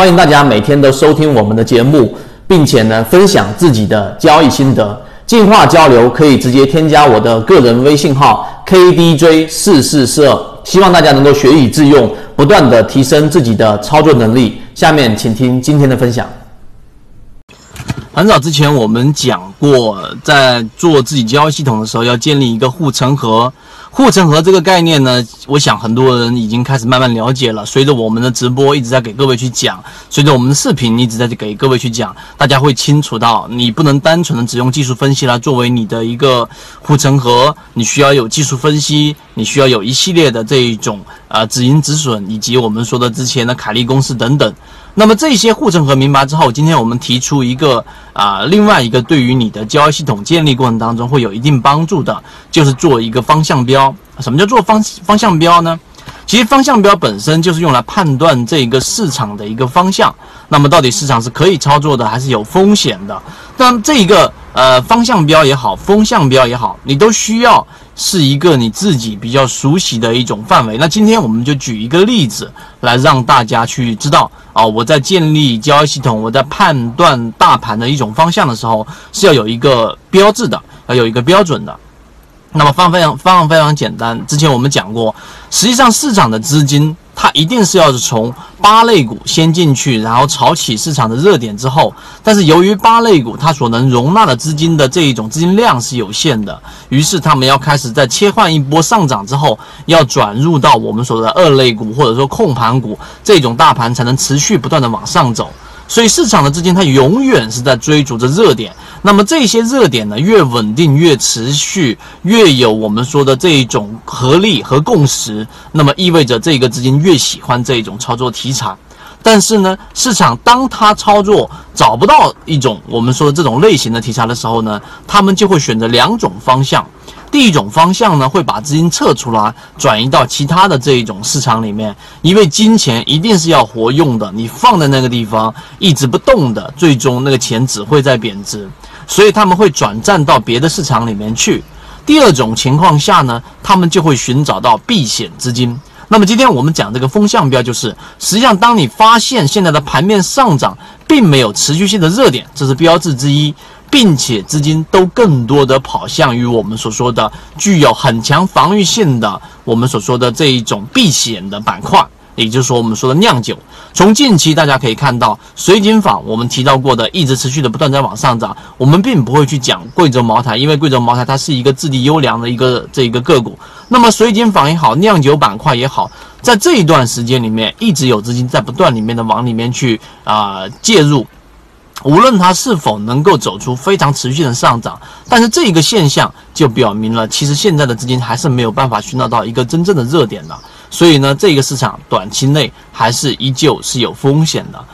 欢迎大家每天都收听我们的节目，并且呢分享自己的交易心得。进化交流可以直接添加我的个人微信号 KDJ 四四四，希望大家能够学以致用，不断的提升自己的操作能力。下面请听今天的分享。很早之前我们讲过，在做自己交易系统的时候，要建立一个护城河。护城河这个概念呢，我想很多人已经开始慢慢了解了。随着我们的直播一直在给各位去讲，随着我们的视频一直在给各位去讲，大家会清楚到，你不能单纯的只用技术分析来作为你的一个护城河，你需要有技术分析，你需要有一系列的这一种啊止盈止损，以及我们说的之前的凯利公式等等。那么这些护城河明白之后，今天我们提出一个啊，另外一个对于你的交易系统建立过程当中会有一定帮助的，就是做一个方向标。什么叫做方方向标呢？其实方向标本身就是用来判断这个市场的一个方向。那么到底市场是可以操作的，还是有风险的？但这一个呃方向标也好，风向标也好，你都需要。是一个你自己比较熟悉的一种范围。那今天我们就举一个例子来让大家去知道啊，我在建立交易系统，我在判断大盘的一种方向的时候，是要有一个标志的，要有一个标准的。那么方非常方法非常简单，之前我们讲过，实际上市场的资金。它一定是要是从八类股先进去，然后炒起市场的热点之后，但是由于八类股它所能容纳的资金的这一种资金量是有限的，于是他们要开始在切换一波上涨之后，要转入到我们所说的二类股或者说控盘股这种大盘才能持续不断的往上走。所以市场的资金它永远是在追逐着热点，那么这些热点呢越稳定越持续，越有我们说的这一种合力和共识，那么意味着这个资金越喜欢这种操作题材。但是呢，市场当它操作找不到一种我们说的这种类型的题材的时候呢，他们就会选择两种方向。第一种方向呢，会把资金撤出来，转移到其他的这一种市场里面，因为金钱一定是要活用的，你放在那个地方一直不动的，最终那个钱只会在贬值，所以他们会转战到别的市场里面去。第二种情况下呢，他们就会寻找到避险资金。那么今天我们讲这个风向标，就是实际上当你发现现在的盘面上涨并没有持续性的热点，这是标志之一。并且资金都更多的跑向于我们所说的具有很强防御性的我们所说的这一种避险的板块，也就是说我们说的酿酒。从近期大家可以看到，水井坊我们提到过的一直持续的不断在往上涨。我们并不会去讲贵州茅台，因为贵州茅台它是一个质地优良的一个这一个个股。那么水井坊也好，酿酒板块也好，在这一段时间里面，一直有资金在不断里面的往里面去啊介入。无论它是否能够走出非常持续的上涨，但是这一个现象就表明了，其实现在的资金还是没有办法寻找到一个真正的热点的，所以呢，这个市场短期内还是依旧是有风险的。